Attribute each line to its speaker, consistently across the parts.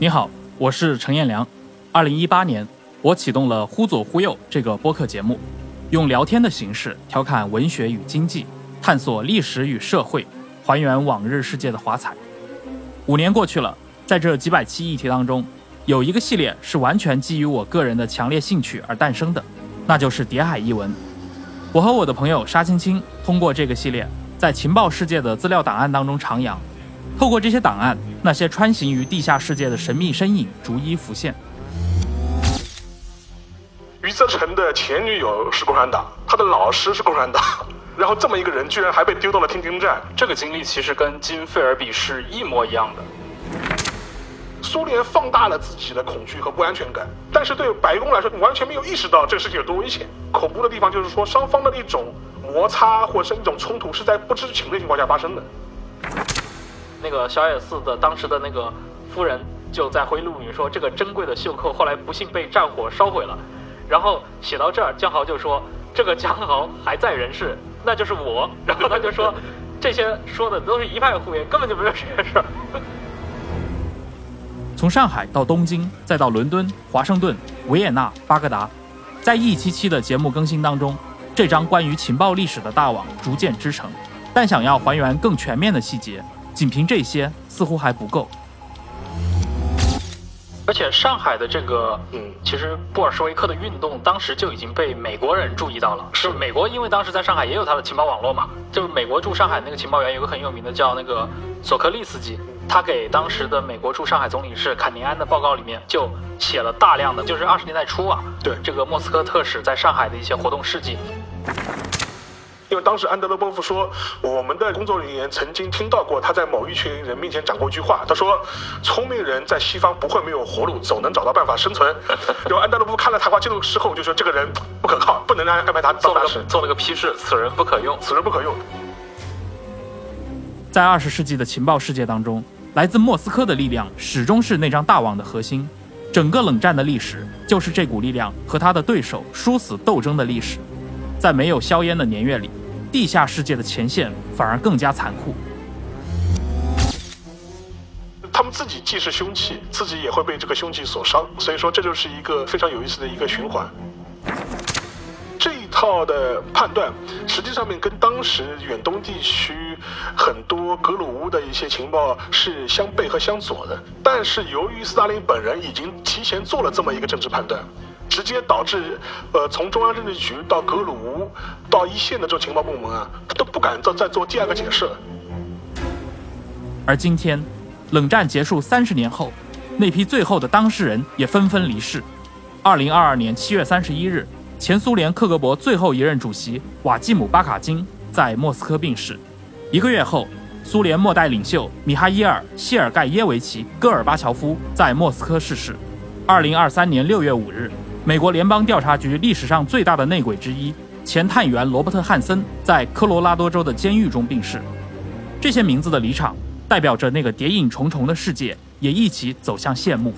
Speaker 1: 你好，我是陈彦良。二零一八年，我启动了“忽左忽右”这个播客节目，用聊天的形式调侃文学与经济，探索历史与社会，还原往日世界的华彩。五年过去了，在这几百期议题当中，有一个系列是完全基于我个人的强烈兴趣而诞生的，那就是谍海译文。我和我的朋友沙青青通过这个系列，在情报世界的资料档案当中徜徉，透过这些档案。那些穿行于地下世界的神秘身影逐一浮现。
Speaker 2: 余则成的前女友是共产党，他的老师是共产党，然后这么一个人居然还被丢到了天津站，
Speaker 3: 这个经历其实跟金费尔比是一模一样的。
Speaker 2: 苏联放大了自己的恐惧和不安全感，但是对白宫来说，完全没有意识到这个事情有多危险。恐怖的地方就是说，双方的一种摩擦或者是一种冲突是在不知情的情况下发生的。
Speaker 3: 那个小野寺的当时的那个夫人就在回忆录里说，这个珍贵的袖扣后来不幸被战火烧毁了。然后写到这儿，江豪就说：“这个江豪还在人世，那就是我。”然后他就说：“这些说的都是一派胡言，根本就没有这件事儿。”
Speaker 1: 从上海到东京，再到伦敦、华盛顿、维也纳、巴格达，在一期期的节目更新当中，这张关于情报历史的大网逐渐织成。但想要还原更全面的细节。仅凭这些似乎还不够，
Speaker 3: 而且上海的这个，嗯，其实布尔什维克的运动当时就已经被美国人注意到了。是美国，因为当时在上海也有他的情报网络嘛。就是美国驻上海那个情报员有个很有名的叫那个索克利斯基，他给当时的美国驻上海总领事坎宁安的报告里面就写了大量的，就是二十年代初啊，
Speaker 2: 对
Speaker 3: 这个莫斯科特使在上海的一些活动事迹。
Speaker 2: 因为当时安德罗波夫说，我们的工作人员曾经听到过他在某一群人面前讲过一句话，他说：“聪明人在西方不会没有活路，总能找到办法生存。” 然后安德罗波夫看了谈话记录之后就说：“这个人不可靠，不能让安排他
Speaker 3: 做大使，做了个批示，此人不可用，
Speaker 2: 此人不可用。”
Speaker 1: 在二十世纪的情报世界当中，来自莫斯科的力量始终是那张大网的核心。整个冷战的历史就是这股力量和他的对手殊死斗争的历史。在没有硝烟的年月里。地下世界的前线反而更加残酷，
Speaker 2: 他们自己既是凶器，自己也会被这个凶器所伤，所以说这就是一个非常有意思的一个循环。这一套的判断，实际上面跟当时远东地区很多格鲁乌的一些情报是相悖和相左的，但是由于斯大林本人已经提前做了这么一个政治判断。直接导致，呃，从中央政治局到格鲁乌，到一线的这种情报部门啊，他都不敢再再做第二个解释了。
Speaker 1: 而今天，冷战结束三十年后，那批最后的当事人也纷纷离世。二零二二年七月三十一日，前苏联克格勃最后一任主席瓦季姆·巴卡金在莫斯科病逝。一个月后，苏联末代领袖米哈伊尔·谢尔盖耶维奇·戈尔巴乔夫在莫斯科逝世。二零二三年六月五日。美国联邦调查局历史上最大的内鬼之一，前探员罗伯特·汉森在科罗拉多州的监狱中病逝。这些名字的离场，代表着那个谍影重重的世界也一起走向谢幕。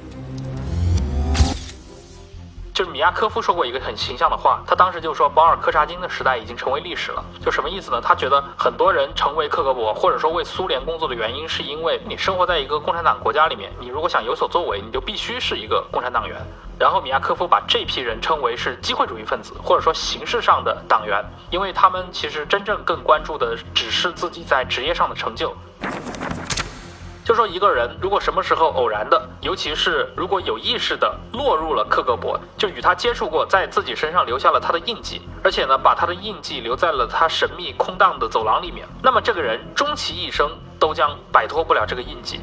Speaker 3: 就是米亚科夫说过一个很形象的话，他当时就说保尔柯察金的时代已经成为历史了。就什么意思呢？他觉得很多人成为克格勃或者说为苏联工作的原因，是因为你生活在一个共产党国家里面，你如果想有所作为，你就必须是一个共产党员。然后米亚科夫把这批人称为是机会主义分子，或者说形式上的党员，因为他们其实真正更关注的只是自己在职业上的成就。就说一个人如果什么时候偶然的，尤其是如果有意识的落入了克格勃，就与他接触过，在自己身上留下了他的印记，而且呢，把他的印记留在了他神秘空荡的走廊里面，那么这个人终其一生都将摆脱不了这个印记。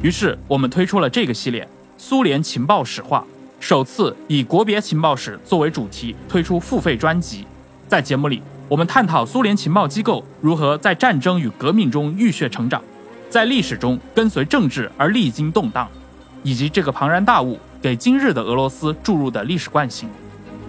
Speaker 1: 于是我们推出了这个系列《苏联情报史话》，首次以国别情报史作为主题推出付费专辑，在节目里。我们探讨苏联情报机构如何在战争与革命中浴血成长，在历史中跟随政治而历经动荡，以及这个庞然大物给今日的俄罗斯注入的历史惯性。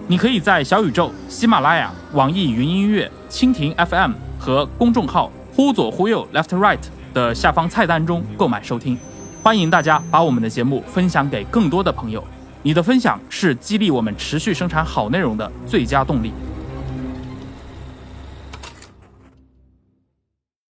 Speaker 1: 你可以在小宇宙、喜马拉雅、网易云音乐、蜻蜓 FM 和公众号“忽左忽右 Left Right” 的下方菜单中购买收听。欢迎大家把我们的节目分享给更多的朋友，你的分享是激励我们持续生产好内容的最佳动力。